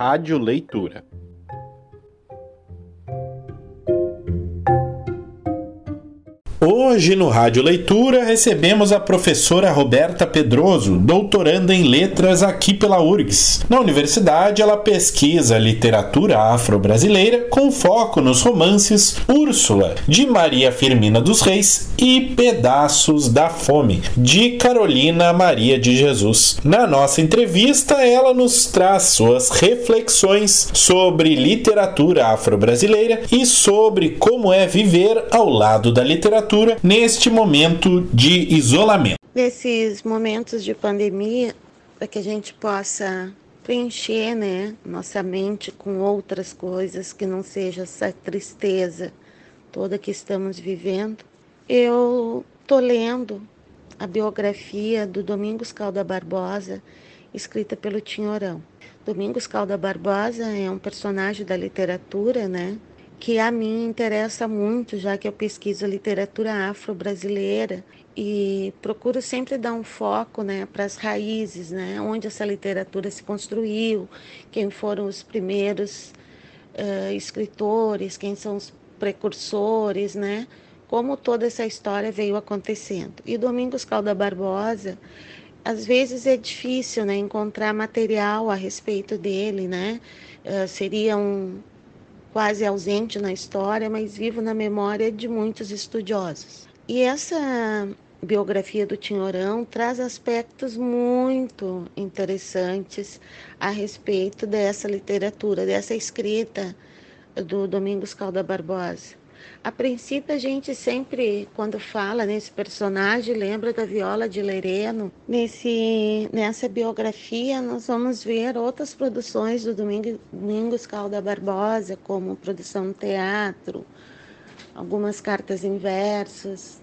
Rádio Leitura. Hoje no Rádio Leitura recebemos a professora Roberta Pedroso, doutoranda em letras aqui pela URGS. Na universidade, ela pesquisa literatura afro-brasileira com foco nos romances Úrsula, de Maria Firmina dos Reis, e Pedaços da Fome, de Carolina Maria de Jesus. Na nossa entrevista, ela nos traz suas reflexões sobre literatura afro-brasileira e sobre como é viver ao lado da literatura neste momento de isolamento. Nesses momentos de pandemia, para que a gente possa preencher né, nossa mente com outras coisas que não seja essa tristeza toda que estamos vivendo, eu estou lendo a biografia do Domingos Calda Barbosa, escrita pelo Tinhorão. Domingos Calda Barbosa é um personagem da literatura, né? Que a mim interessa muito, já que eu pesquiso literatura afro-brasileira e procuro sempre dar um foco né, para as raízes, né, onde essa literatura se construiu, quem foram os primeiros uh, escritores, quem são os precursores, né, como toda essa história veio acontecendo. E Domingos Calda Barbosa, às vezes é difícil né, encontrar material a respeito dele, né? Uh, seria um, quase ausente na história, mas vivo na memória de muitos estudiosos. E essa biografia do Tinhorão traz aspectos muito interessantes a respeito dessa literatura, dessa escrita do Domingos Calda Barbosa. A princípio, a gente sempre, quando fala nesse personagem, lembra da Viola de Lereno. Nesse, nessa biografia, nós vamos ver outras produções do Domingos Calda Barbosa, como produção teatro, algumas cartas em versos,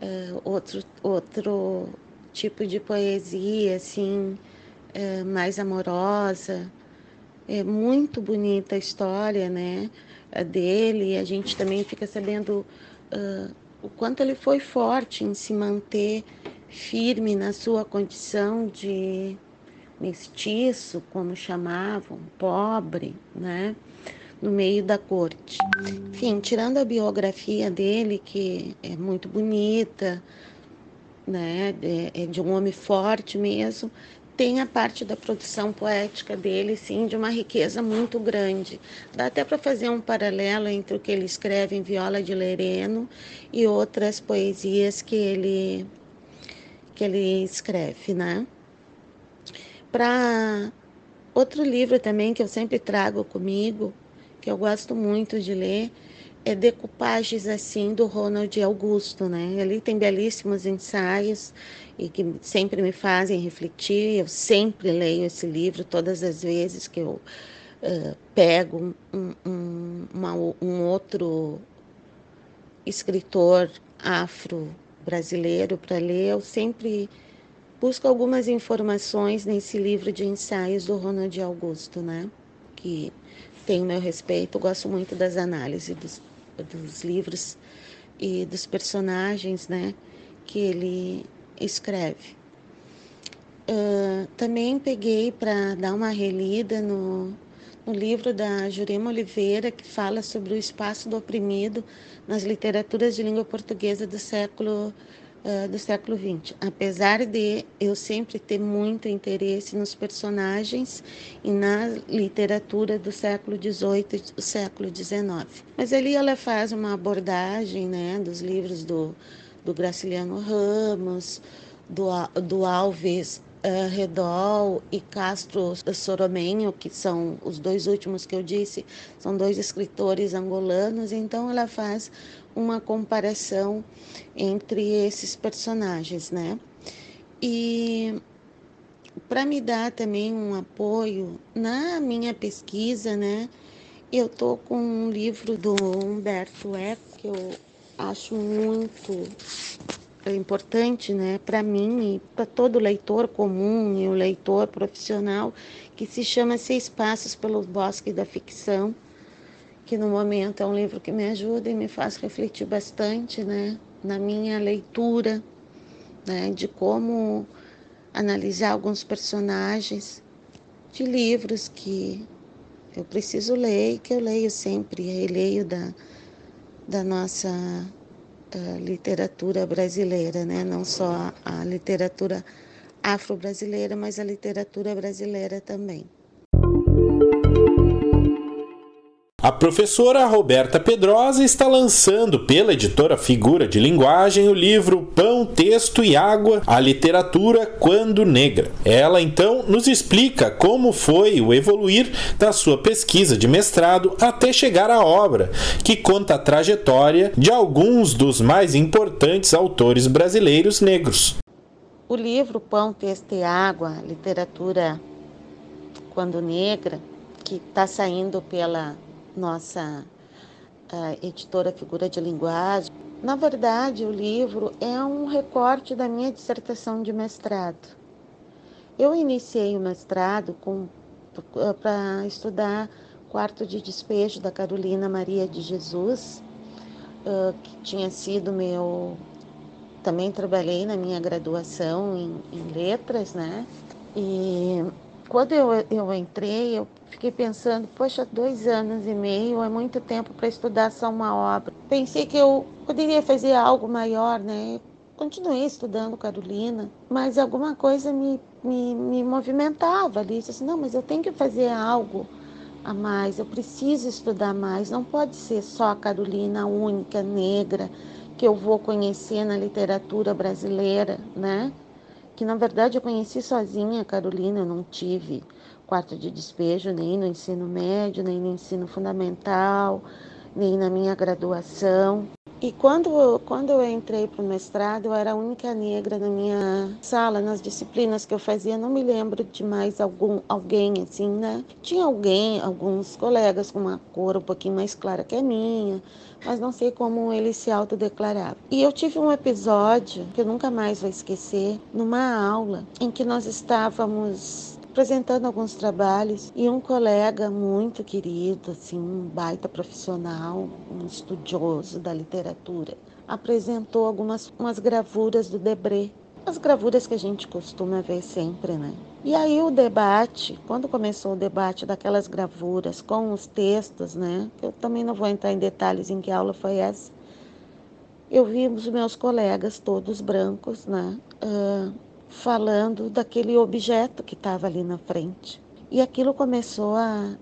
uh, outro, outro tipo de poesia, assim, uh, mais amorosa. É muito bonita a história, né? Dele, a gente também fica sabendo uh, o quanto ele foi forte em se manter firme na sua condição de mestiço, como chamavam, pobre, né? No meio da corte. Enfim, tirando a biografia dele, que é muito bonita, né? É, é de um homem forte mesmo, tem a parte da produção poética dele, sim, de uma riqueza muito grande. Dá até para fazer um paralelo entre o que ele escreve em Viola de Lereno e outras poesias que ele que ele escreve, né? Para outro livro também que eu sempre trago comigo, que eu gosto muito de ler, é Decupagens assim do Ronald Augusto, né? Ali tem belíssimos ensaios e que sempre me fazem refletir. Eu sempre leio esse livro todas as vezes que eu uh, pego um, um, uma, um outro escritor afro-brasileiro para ler. Eu sempre busco algumas informações nesse livro de ensaios do Ronald Augusto, né? Que tem o meu respeito, gosto muito das análises dos, dos livros e dos personagens, né? Que ele escreve. Uh, também peguei para dar uma relida no, no livro da Jurema Oliveira, que fala sobre o espaço do oprimido nas literaturas de língua portuguesa do século uh, do século XX. Apesar de eu sempre ter muito interesse nos personagens e na literatura do século XVIII e do século XIX. Mas ali ela faz uma abordagem né, dos livros do do Graciliano Ramos, do, do Alves uh, Redol e Castro Soromenho, que são os dois últimos que eu disse, são dois escritores angolanos, então ela faz uma comparação entre esses personagens, né? E para me dar também um apoio na minha pesquisa, né? Eu tô com um livro do Humberto Eco que eu acho muito importante, né, para mim e para todo leitor comum e o leitor profissional, que se chama Seis Passos pelo Bosque da Ficção, que no momento é um livro que me ajuda e me faz refletir bastante, né, na minha leitura, né, de como analisar alguns personagens de livros que eu preciso ler, que eu leio sempre, releio da, da nossa uh, literatura brasileira, né? não só a, a literatura afro-brasileira, mas a literatura brasileira também. A professora Roberta Pedrosa está lançando pela editora Figura de Linguagem o livro Pão, Texto e Água: A Literatura Quando Negra. Ela então nos explica como foi o evoluir da sua pesquisa de mestrado até chegar à obra, que conta a trajetória de alguns dos mais importantes autores brasileiros negros. O livro Pão, Texto e Água: Literatura Quando Negra, que está saindo pela nossa editora Figura de Linguagem. Na verdade, o livro é um recorte da minha dissertação de mestrado. Eu iniciei o mestrado para estudar quarto de despejo da Carolina Maria de Jesus, uh, que tinha sido meu. Também trabalhei na minha graduação em, em letras, né? E quando eu, eu entrei, eu fiquei pensando, poxa, dois anos e meio é muito tempo para estudar só uma obra. Pensei que eu poderia fazer algo maior, né? Continuei estudando Carolina, mas alguma coisa me, me, me movimentava ali. Disse assim, não, mas eu tenho que fazer algo a mais, eu preciso estudar mais. Não pode ser só a Carolina única, negra, que eu vou conhecer na literatura brasileira, né? Que na verdade eu conheci sozinha Carolina, eu não tive quarto de despejo nem no ensino médio, nem no ensino fundamental, nem na minha graduação. E quando, quando eu entrei para o mestrado, eu era a única negra na minha sala, nas disciplinas que eu fazia. Não me lembro de mais algum, alguém assim, né? Tinha alguém, alguns colegas com uma cor um pouquinho mais clara que a minha, mas não sei como ele se autodeclarava. E eu tive um episódio que eu nunca mais vou esquecer, numa aula em que nós estávamos apresentando alguns trabalhos e um colega muito querido, assim, um baita profissional, um estudioso da literatura, apresentou algumas umas gravuras do Debré, as gravuras que a gente costuma ver sempre, né? E aí o debate, quando começou o debate daquelas gravuras com os textos, né? Eu também não vou entrar em detalhes em que aula foi essa. Eu vi os meus colegas todos brancos, né? Uh, falando daquele objeto que estava ali na frente. E aquilo começou a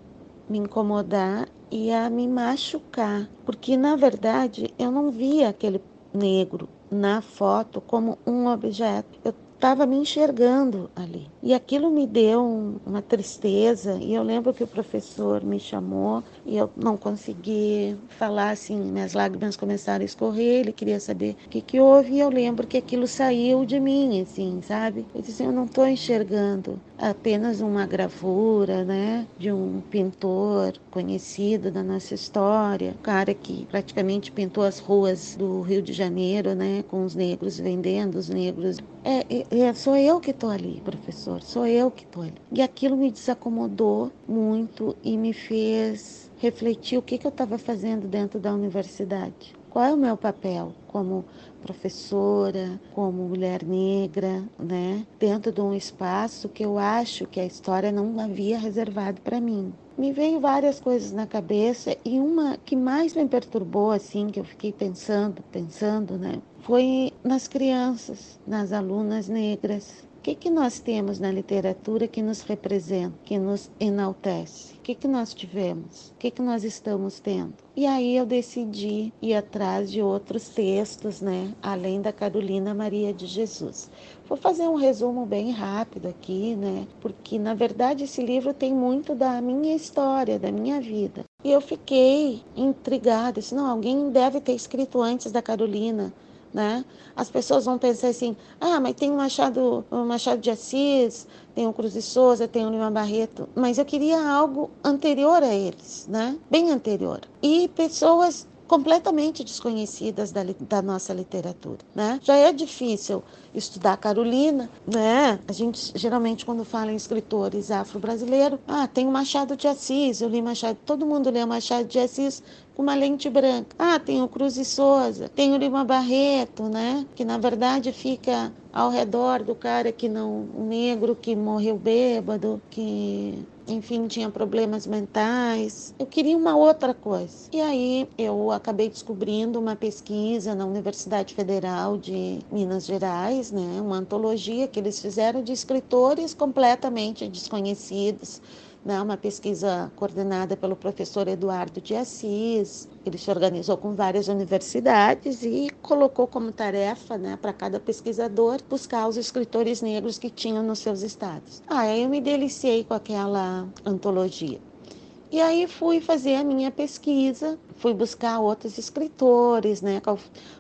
me incomodar e a me machucar, porque na verdade eu não via aquele negro na foto como um objeto. Eu estava me enxergando ali. E aquilo me deu um, uma tristeza. E eu lembro que o professor me chamou e eu não consegui falar assim, minhas lágrimas começaram a escorrer. Ele queria saber o que, que houve. E eu lembro que aquilo saiu de mim, assim, sabe? Eu disse: Eu não estou enxergando apenas uma gravura, né, de um pintor conhecido da nossa história, um cara que praticamente pintou as ruas do Rio de Janeiro, né, com os negros vendendo, os negros. É, é, é sou eu que estou ali, professor, sou eu que estou. E aquilo me desacomodou muito e me fez refletir o que, que eu estava fazendo dentro da universidade. Qual é o meu papel como professora, como mulher negra, né? Dentro de um espaço que eu acho que a história não havia reservado para mim. Me veio várias coisas na cabeça e uma que mais me perturbou assim, que eu fiquei pensando, pensando, né? Foi nas crianças, nas alunas negras, que, que nós temos na literatura que nos representa, que nos enaltece? O que, que nós tivemos? O que, que nós estamos tendo? E aí eu decidi ir atrás de outros textos, né? Além da Carolina Maria de Jesus. Vou fazer um resumo bem rápido aqui, né? Porque na verdade esse livro tem muito da minha história, da minha vida. E eu fiquei intrigada, disse, não, alguém deve ter escrito antes da Carolina né? As pessoas vão pensar assim: ah, mas tem o Machado, o Machado de Assis, tem o Cruz de Souza, tem o Lima Barreto, mas eu queria algo anterior a eles, né? Bem anterior. E pessoas completamente desconhecidas da, da, nossa literatura, né? Já é difícil estudar Carolina, né? A gente geralmente quando fala em escritores afro-brasileiros, ah, tem o Machado de Assis, eu li Machado, todo mundo lê Machado de Assis com uma lente branca. Ah, tem o Cruz e Souza, tem o Lima Barreto, né? Que na verdade fica ao redor do cara que não, o negro que morreu bêbado, que enfim, tinha problemas mentais. Eu queria uma outra coisa. E aí eu acabei descobrindo uma pesquisa na Universidade Federal de Minas Gerais, né, uma antologia que eles fizeram de escritores completamente desconhecidos né, uma pesquisa coordenada pelo professor Eduardo de Assis. Ele se organizou com várias universidades e colocou como tarefa né, para cada pesquisador buscar os escritores negros que tinham nos seus estados. Ah, eu me deliciei com aquela antologia. E aí fui fazer a minha pesquisa, fui buscar outros escritores, né, qual,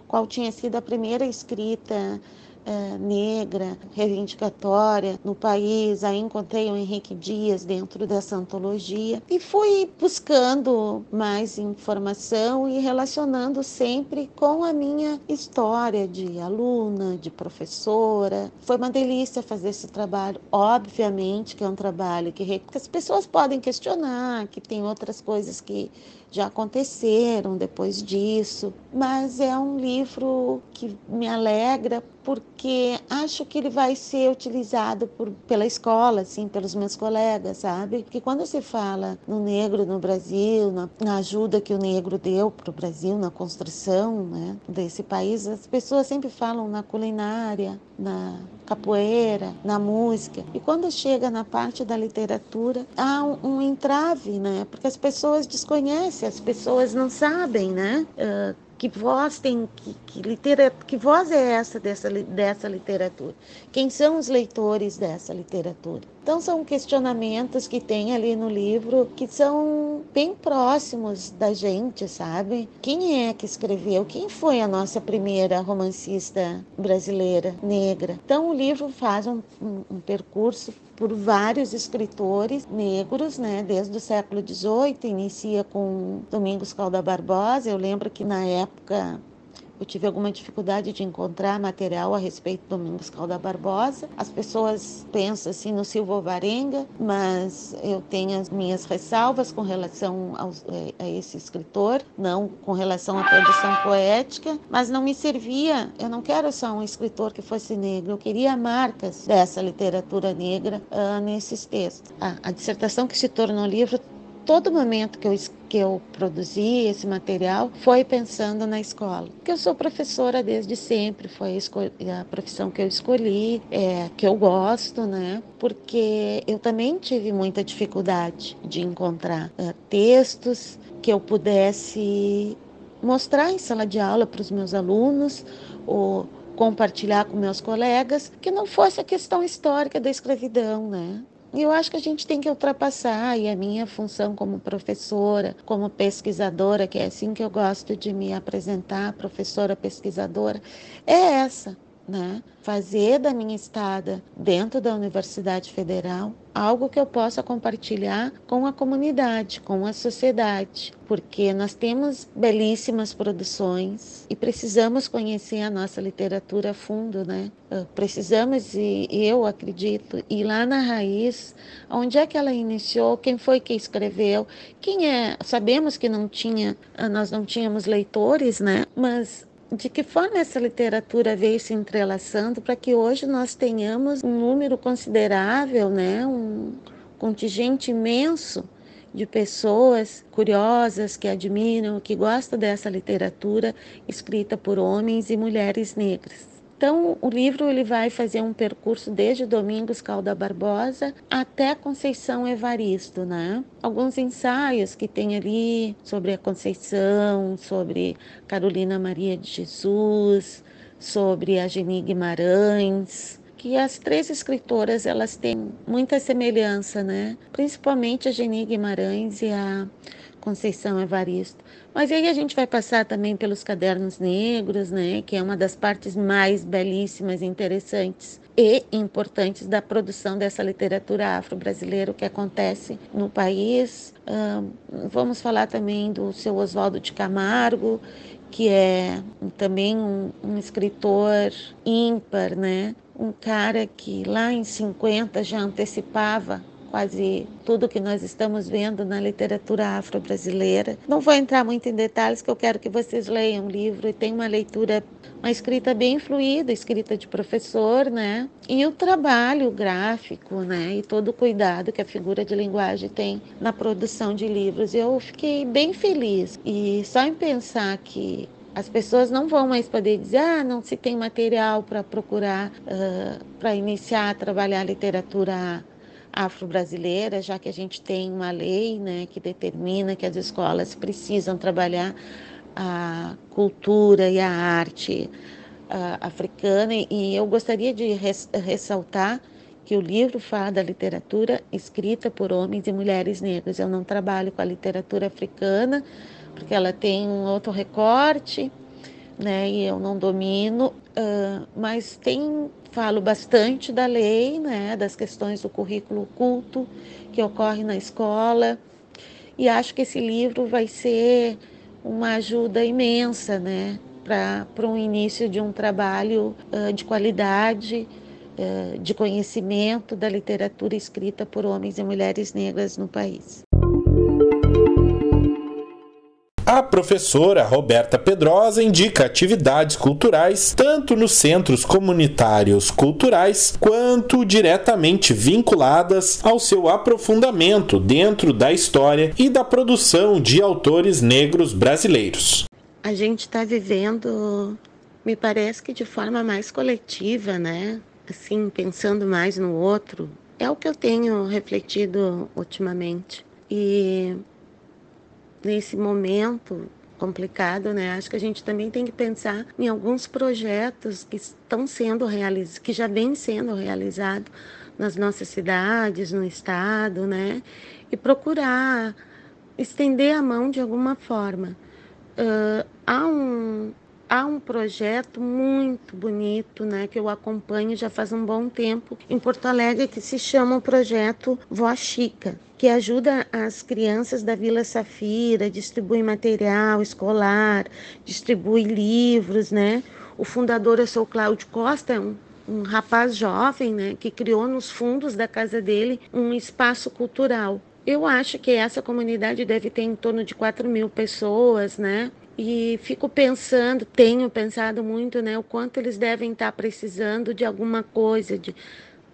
qual tinha sido a primeira escrita é, negra, reivindicatória no país. Aí encontrei o Henrique Dias dentro dessa antologia e fui buscando mais informação e relacionando sempre com a minha história de aluna, de professora. Foi uma delícia fazer esse trabalho. Obviamente que é um trabalho que, que as pessoas podem questionar, que tem outras coisas que já aconteceram depois disso, mas é um livro que me alegra porque acho que ele vai ser utilizado por, pela escola, assim, pelos meus colegas, sabe? Que quando se fala no negro no Brasil, na, na ajuda que o negro deu para o Brasil na construção né, desse país, as pessoas sempre falam na culinária, na capoeira, na música. E quando chega na parte da literatura, há um, um entrave, né? Porque as pessoas desconhecem, as pessoas não sabem, né? Uh, que voz tem, que, que, litera, que voz é essa dessa, dessa literatura? Quem são os leitores dessa literatura? Então são questionamentos que tem ali no livro que são bem próximos da gente, sabe? Quem é que escreveu? Quem foi a nossa primeira romancista brasileira negra? Então o livro faz um, um, um percurso por vários escritores negros, né, desde o século XVIII, inicia com Domingos Calda Barbosa. Eu lembro que na época eu tive alguma dificuldade de encontrar material a respeito do Domingos Calda Barbosa. As pessoas pensam assim no Silva Varenga, mas eu tenho as minhas ressalvas com relação aos, é, a esse escritor, não com relação à produção poética, mas não me servia. Eu não quero só um escritor que fosse negro, eu queria marcas dessa literatura negra uh, nesses textos. Ah, a dissertação que se tornou livro todo momento que eu, que eu produzi esse material foi pensando na escola. Porque eu sou professora desde sempre, foi a profissão que eu escolhi, é, que eu gosto, né? Porque eu também tive muita dificuldade de encontrar é, textos que eu pudesse mostrar em sala de aula para os meus alunos ou compartilhar com meus colegas que não fosse a questão histórica da escravidão, né? E eu acho que a gente tem que ultrapassar, e a minha função como professora, como pesquisadora, que é assim que eu gosto de me apresentar, professora pesquisadora, é essa né? Fazer da minha estada dentro da Universidade Federal algo que eu possa compartilhar com a comunidade, com a sociedade, porque nós temos belíssimas produções e precisamos conhecer a nossa literatura a fundo, né? Ah, precisamos e eu acredito ir lá na raiz, onde é que ela iniciou, quem foi que escreveu, quem é. Sabemos que não tinha, ah, nós não tínhamos leitores, né? Mas de que forma essa literatura veio se entrelaçando para que hoje nós tenhamos um número considerável, né, um contingente imenso de pessoas curiosas que admiram, que gostam dessa literatura escrita por homens e mulheres negras. Então, o livro ele vai fazer um percurso desde Domingos Calda Barbosa até Conceição Evaristo, né? Alguns ensaios que tem ali sobre a Conceição, sobre Carolina Maria de Jesus, sobre a Geni Guimarães, que as três escritoras elas têm muita semelhança, né? Principalmente a Geni Guimarães e a Conceição Evaristo. Mas aí a gente vai passar também pelos cadernos negros, né, que é uma das partes mais belíssimas interessantes e importantes da produção dessa literatura afro-brasileira que acontece no país. vamos falar também do seu Oswaldo de Camargo, que é também um, um escritor ímpar, né? um cara que lá em 50 já antecipava quase tudo que nós estamos vendo na literatura afro-brasileira. Não vou entrar muito em detalhes, que eu quero que vocês leiam o livro e tem uma leitura, uma escrita bem fluida, escrita de professor, né? E o trabalho gráfico, né? E todo o cuidado que a figura de linguagem tem na produção de livros. Eu fiquei bem feliz e só em pensar que as pessoas não vão mais poder dizer, ah, não se tem material para procurar, uh, para iniciar a trabalhar literatura afro-brasileira, já que a gente tem uma lei né, que determina que as escolas precisam trabalhar a cultura e a arte africana. E eu gostaria de res ressaltar que o livro fala da literatura escrita por homens e mulheres negras. Eu não trabalho com a literatura africana, porque ela tem um outro recorte, né? E eu não domino, uh, mas tem falo bastante da lei, né? Das questões do currículo culto que ocorre na escola e acho que esse livro vai ser uma ajuda imensa, né? Para um início de um trabalho uh, de qualidade, uh, de conhecimento da literatura escrita por homens e mulheres negras no país. A professora Roberta Pedrosa indica atividades culturais tanto nos centros comunitários culturais quanto diretamente vinculadas ao seu aprofundamento dentro da história e da produção de autores negros brasileiros. A gente está vivendo, me parece que de forma mais coletiva, né? Assim, pensando mais no outro. É o que eu tenho refletido ultimamente. E nesse momento complicado, né? Acho que a gente também tem que pensar em alguns projetos que estão sendo realizados, que já vêm sendo realizados nas nossas cidades, no estado, né? E procurar estender a mão de alguma forma. Uh, há um há um projeto muito bonito, né, que eu acompanho já faz um bom tempo em Porto Alegre que se chama o projeto Vó Chica que ajuda as crianças da Vila Safira, distribui material escolar, distribui livros, né? O fundador é o Cláudio Costa, um, um rapaz jovem, né, que criou nos fundos da casa dele um espaço cultural. Eu acho que essa comunidade deve ter em torno de 4 mil pessoas, né? E fico pensando, tenho pensado muito, né, o quanto eles devem estar precisando de alguma coisa, de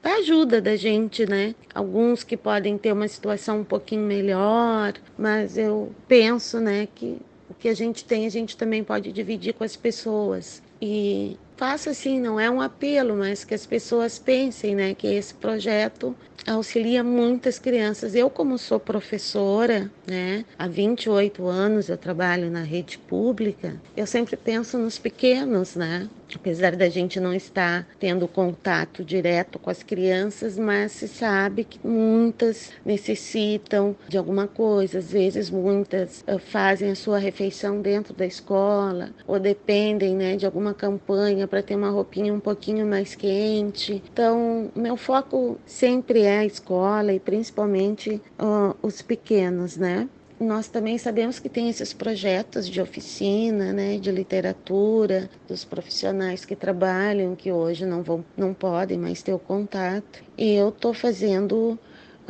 a ajuda da gente, né? Alguns que podem ter uma situação um pouquinho melhor, mas eu penso, né, que o que a gente tem a gente também pode dividir com as pessoas. E faço assim, não é um apelo, mas que as pessoas pensem, né, que esse projeto auxilia muitas crianças. Eu, como sou professora, né, há 28 anos eu trabalho na rede pública, eu sempre penso nos pequenos, né? apesar da gente não estar tendo contato direto com as crianças, mas se sabe que muitas necessitam de alguma coisa, às vezes muitas uh, fazem a sua refeição dentro da escola ou dependem, né, de alguma campanha para ter uma roupinha um pouquinho mais quente. Então, meu foco sempre é a escola e principalmente uh, os pequenos, né? nós também sabemos que tem esses projetos de oficina, né, de literatura, dos profissionais que trabalham, que hoje não vão, não podem mais ter o contato. E eu estou fazendo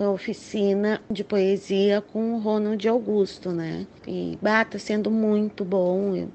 oficina de poesia com o Ronald Augusto, né? E bata sendo muito bom.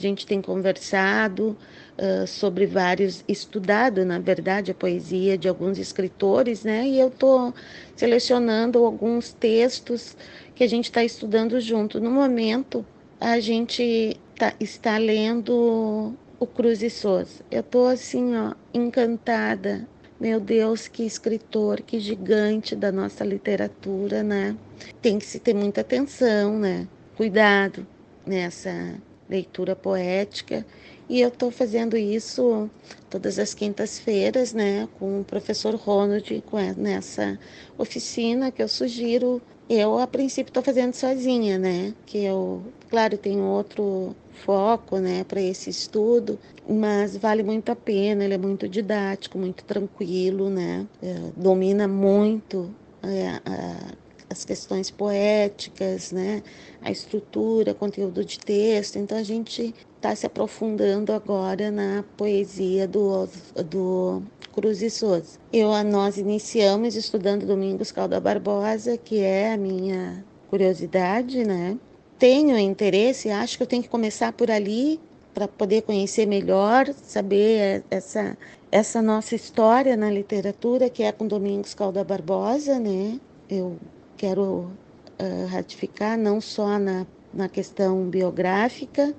A gente tem conversado uh, sobre vários, estudado, na verdade, a poesia de alguns escritores, né? E eu estou selecionando alguns textos que a gente está estudando junto. No momento, a gente tá, está lendo o Cruz e Souza. Eu estou assim, ó, encantada. Meu Deus, que escritor, que gigante da nossa literatura, né? Tem que se ter muita atenção, né? Cuidado nessa leitura poética. E eu estou fazendo isso todas as quintas-feiras, né, com o professor Ronald, com nessa oficina que eu sugiro eu, a princípio, estou fazendo sozinha, né? Que eu, claro, tenho outro foco, né, para esse estudo, mas vale muito a pena. Ele é muito didático, muito tranquilo, né? É, domina muito é, a, as questões poéticas, né? A estrutura, conteúdo de texto. Então a gente está se aprofundando agora na poesia do, do Cruz e Souza. Eu, nós iniciamos estudando Domingos Calda Barbosa, que é a minha curiosidade, né? Tenho interesse, acho que eu tenho que começar por ali para poder conhecer melhor, saber essa essa nossa história na literatura, que é com Domingos Calda Barbosa, né? Eu quero uh, ratificar não só na, na questão biográfica,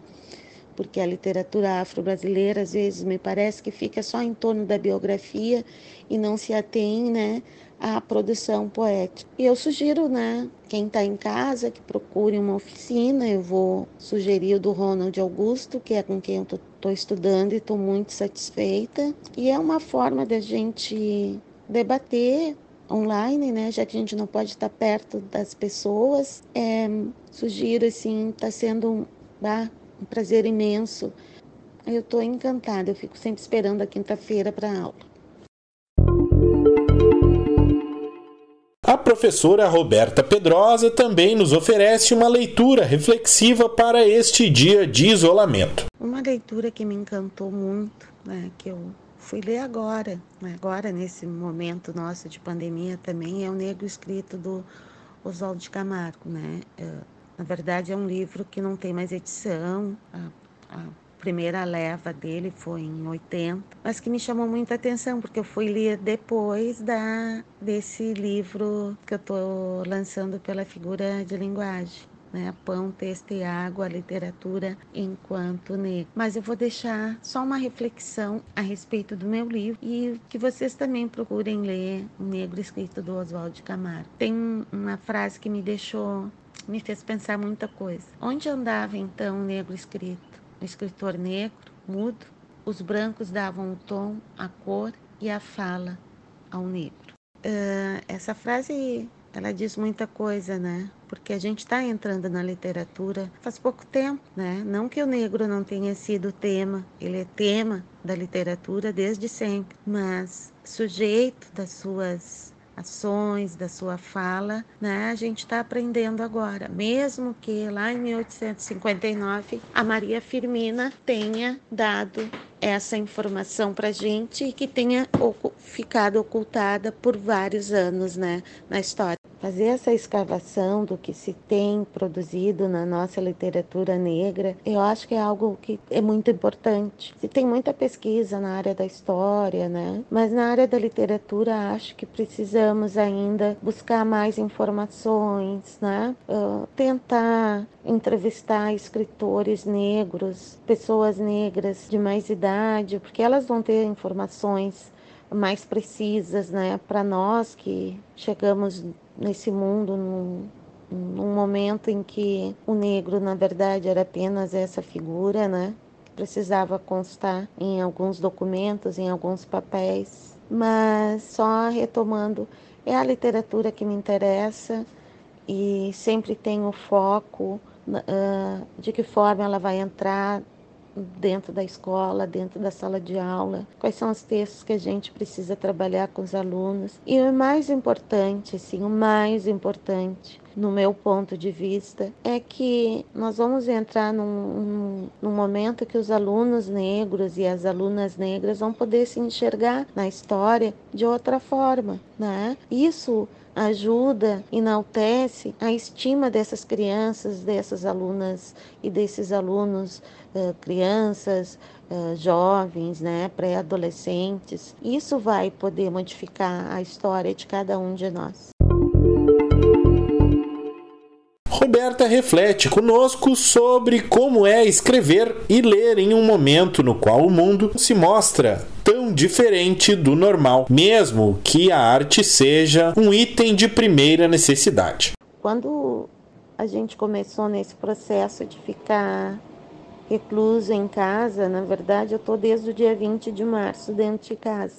porque a literatura afro-brasileira às vezes me parece que fica só em torno da biografia e não se atém, né, à produção poética. E eu sugiro, né, quem está em casa que procure uma oficina. Eu vou sugerir o do Ronald Augusto, que é com quem eu estou estudando e estou muito satisfeita. E é uma forma da gente debater online, né? Já que a gente não pode estar perto das pessoas, é, sugiro assim, está sendo um, ah, um prazer imenso. Eu estou encantada, eu fico sempre esperando a quinta-feira para a aula. A professora Roberta Pedrosa também nos oferece uma leitura reflexiva para este dia de isolamento. Uma leitura que me encantou muito, né, que eu fui ler agora, agora nesse momento nosso de pandemia também, é o Negro Escrito do Oswaldo de Camargo. Né? É, na verdade, é um livro que não tem mais edição, a, a primeira leva dele foi em 80, mas que me chamou muita atenção porque eu fui ler depois da desse livro que eu estou lançando pela figura de linguagem. Né, pão, texto e água, literatura enquanto negro. Mas eu vou deixar só uma reflexão a respeito do meu livro e que vocês também procurem ler O Negro Escrito do Oswaldo de Camargo. Tem uma frase que me deixou, me fez pensar muita coisa. Onde andava então o negro escrito? o escritor negro, mudo, os brancos davam o tom, a cor e a fala ao negro. Uh, essa frase ela diz muita coisa, né? Porque a gente está entrando na literatura faz pouco tempo, né? Não que o negro não tenha sido tema, ele é tema da literatura desde sempre, mas sujeito das suas ações, da sua fala, né? A gente está aprendendo agora, mesmo que lá em 1859 a Maria Firmina tenha dado essa informação para gente e que tenha ficado ocultada por vários anos, né, na história fazer essa escavação do que se tem produzido na nossa literatura negra, eu acho que é algo que é muito importante. Se tem muita pesquisa na área da história, né? Mas na área da literatura acho que precisamos ainda buscar mais informações, né? Uh, tentar entrevistar escritores negros, pessoas negras de mais idade, porque elas vão ter informações mais precisas, né, para nós que chegamos nesse mundo num, num momento em que o negro, na verdade, era apenas essa figura, né, que precisava constar em alguns documentos, em alguns papéis. Mas só retomando, é a literatura que me interessa e sempre tenho foco uh, de que forma ela vai entrar dentro da escola, dentro da sala de aula, quais são os textos que a gente precisa trabalhar com os alunos. E o mais importante, sim, o mais importante, no meu ponto de vista, é que nós vamos entrar num, num, momento que os alunos negros e as alunas negras vão poder se enxergar na história de outra forma, né? Isso ajuda, enaltece a estima dessas crianças, dessas alunas e desses alunos, uh, crianças, uh, jovens, né, pré-adolescentes. Isso vai poder modificar a história de cada um de nós. Roberta reflete conosco sobre como é escrever e ler em um momento no qual o mundo se mostra tão diferente do normal, mesmo que a arte seja um item de primeira necessidade. Quando a gente começou nesse processo de ficar recluso em casa, na verdade eu estou desde o dia 20 de março dentro de casa.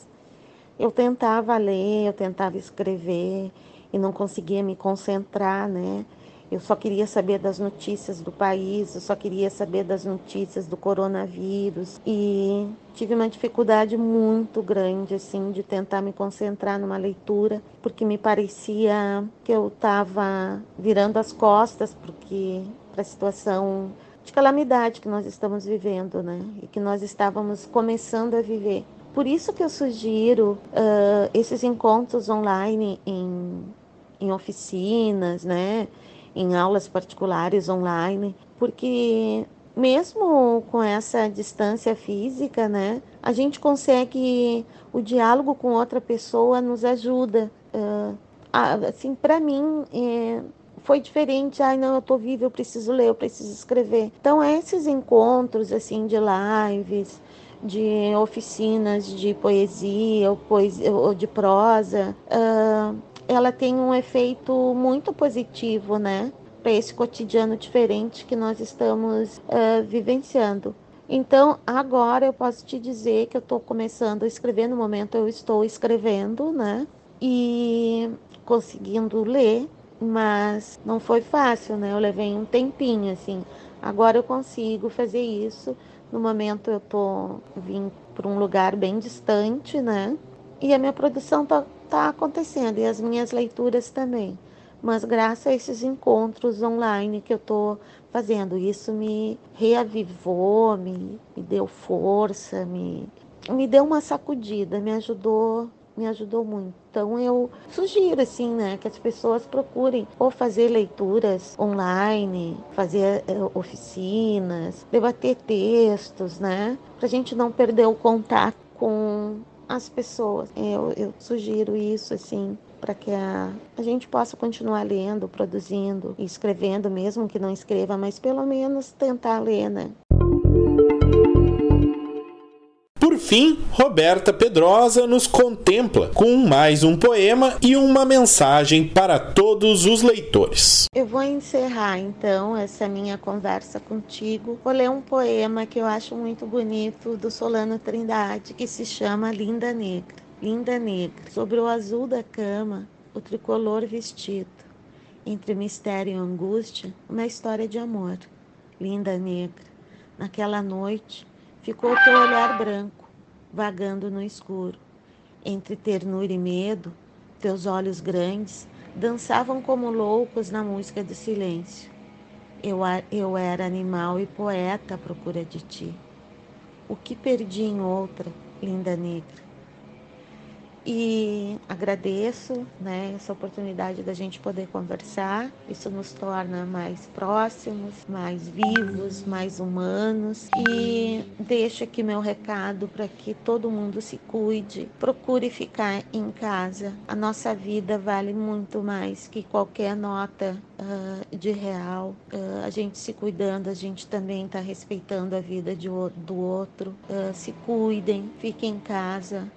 Eu tentava ler, eu tentava escrever e não conseguia me concentrar, né? Eu só queria saber das notícias do país, eu só queria saber das notícias do coronavírus e tive uma dificuldade muito grande assim de tentar me concentrar numa leitura, porque me parecia que eu estava virando as costas porque para a situação de calamidade que nós estamos vivendo, né? E que nós estávamos começando a viver. Por isso que eu sugiro uh, esses encontros online em, em oficinas, né? Em aulas particulares online, porque mesmo com essa distância física, né? A gente consegue o diálogo com outra pessoa nos ajuda. Uh, assim, para mim, é, foi diferente. Ai, não, eu tô viva, eu preciso ler, eu preciso escrever. Então, esses encontros, assim, de lives, de oficinas de poesia ou, poesia, ou de prosa, uh, ela tem um efeito muito positivo, né? Para esse cotidiano diferente que nós estamos uh, vivenciando. Então, agora eu posso te dizer que eu estou começando a escrever, no momento eu estou escrevendo, né? E conseguindo ler mas não foi fácil, né? Eu levei um tempinho, assim. Agora eu consigo fazer isso. No momento eu tô vim para um lugar bem distante, né? E a minha produção tá, tá acontecendo e as minhas leituras também. Mas graças a esses encontros online que eu tô fazendo, isso me reavivou, me, me deu força, me, me deu uma sacudida, me ajudou me ajudou muito. Então eu sugiro assim, né, que as pessoas procurem ou fazer leituras online, fazer eh, oficinas, debater textos, né, para a gente não perder o contato com as pessoas. Eu, eu sugiro isso assim para que a, a gente possa continuar lendo, produzindo e escrevendo, mesmo que não escreva, mas pelo menos tentar ler, né? Fim, Roberta Pedrosa nos contempla com mais um poema e uma mensagem para todos os leitores. Eu vou encerrar então essa minha conversa contigo. Vou ler um poema que eu acho muito bonito do Solano Trindade, que se chama Linda Negra. Linda Negra, sobre o azul da cama, o tricolor vestido. Entre mistério e angústia, uma história de amor. Linda Negra, naquela noite ficou teu olhar branco, vagando no escuro. Entre ternura e medo, teus olhos grandes dançavam como loucos na música do silêncio. Eu, eu era animal e poeta à procura de ti. O que perdi em outra, linda negra? E agradeço né, essa oportunidade da gente poder conversar. Isso nos torna mais próximos, mais vivos, mais humanos. E deixo aqui meu recado para que todo mundo se cuide, procure ficar em casa. A nossa vida vale muito mais que qualquer nota uh, de real. Uh, a gente se cuidando, a gente também está respeitando a vida de, do outro. Uh, se cuidem, fiquem em casa.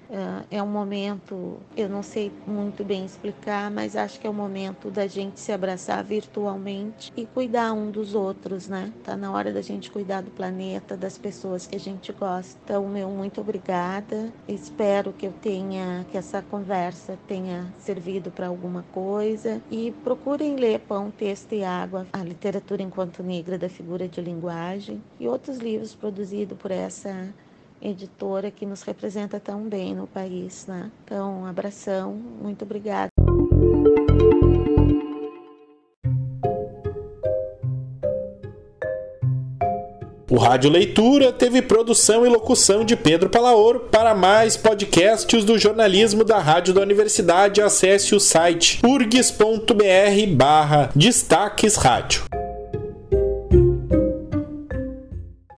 é um momento, eu não sei muito bem explicar, mas acho que é o momento da gente se abraçar virtualmente e cuidar um dos outros, né? Tá na hora da gente cuidar do planeta, das pessoas que a gente gosta. Então, meu muito obrigada. Espero que eu tenha, que essa conversa tenha servido para alguma coisa e procurem ler Pão Texto e Água, a literatura enquanto negra da figura de linguagem e outros livros produzidos por essa editora que nos representa tão bem no país, né? Então, um abração, muito obrigada. O Rádio Leitura teve produção e locução de Pedro Palaor. Para mais podcasts do jornalismo da Rádio da Universidade, acesse o site urgs.br barra Destaques Rádio.